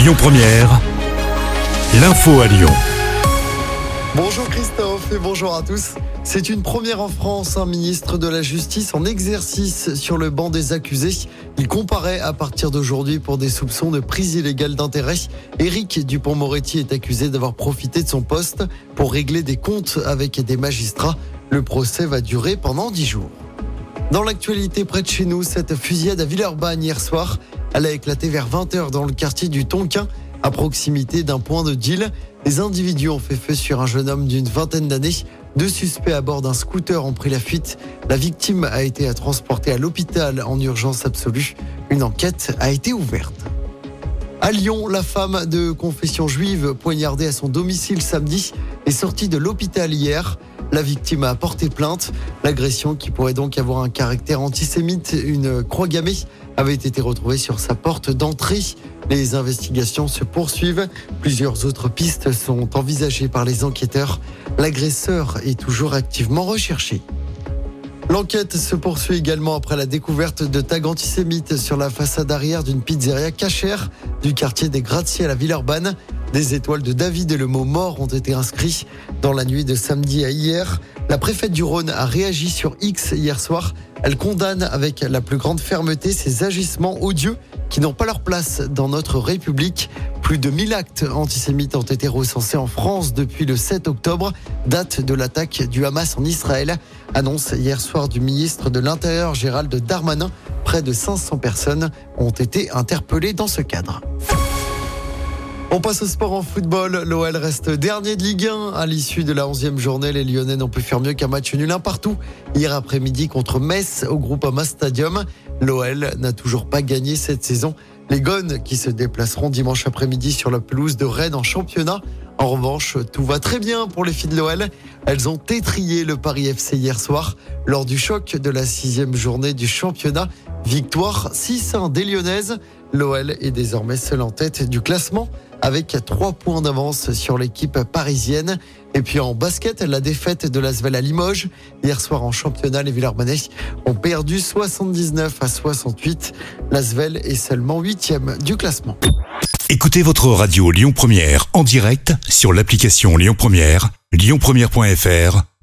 Lyon Première, l'info à Lyon. Bonjour Christophe et bonjour à tous. C'est une première en France, un ministre de la Justice en exercice sur le banc des accusés. Il comparaît à partir d'aujourd'hui pour des soupçons de prise illégale d'intérêt. Éric Dupont-Moretti est accusé d'avoir profité de son poste pour régler des comptes avec des magistrats. Le procès va durer pendant dix jours. Dans l'actualité près de chez nous, cette fusillade à Villeurbanne hier soir, elle a éclaté vers 20h dans le quartier du Tonquin, à proximité d'un point de deal. Les individus ont fait feu sur un jeune homme d'une vingtaine d'années. Deux suspects à bord d'un scooter ont pris la fuite. La victime a été transportée à l'hôpital en urgence absolue. Une enquête a été ouverte. À Lyon, la femme de confession juive poignardée à son domicile samedi est sortie de l'hôpital hier. La victime a porté plainte. L'agression, qui pourrait donc avoir un caractère antisémite, une croix gammée, avait été retrouvée sur sa porte d'entrée. Les investigations se poursuivent. Plusieurs autres pistes sont envisagées par les enquêteurs. L'agresseur est toujours activement recherché. L'enquête se poursuit également après la découverte de tags antisémites sur la façade arrière d'une pizzeria cachère du quartier des Gratte-Ciel à Villeurbanne. Des étoiles de David et le mot mort ont été inscrits dans la nuit de samedi à hier. La préfète du Rhône a réagi sur X hier soir. Elle condamne avec la plus grande fermeté ces agissements odieux qui n'ont pas leur place dans notre République. Plus de 1000 actes antisémites ont été recensés en France depuis le 7 octobre, date de l'attaque du Hamas en Israël. Annonce hier soir du ministre de l'Intérieur Gérald Darmanin. Près de 500 personnes ont été interpellées dans ce cadre. On passe au sport en football. L'OL reste dernier de Ligue 1. À l'issue de la 11e journée, les Lyonnais n'ont pu faire mieux qu'un match nul un partout. Hier après-midi contre Metz au Groupama Stadium. L'OL n'a toujours pas gagné cette saison. Les Gones qui se déplaceront dimanche après-midi sur la pelouse de Rennes en championnat. En revanche, tout va très bien pour les filles de l'OL. Elles ont étrié le Paris FC hier soir lors du choc de la sixième journée du championnat. Victoire 6-1 des Lyonnaises. L'OL est désormais seule en tête du classement avec trois points d'avance sur l'équipe parisienne. Et puis en basket, la défaite de l'Asvel à Limoges. Hier soir en championnat, les Villers-Banais ont perdu 79 à 68. L'Asvel est seulement huitième du classement. Écoutez votre radio Lyon Première en direct sur l'application Lyon Première, lyonpremière.fr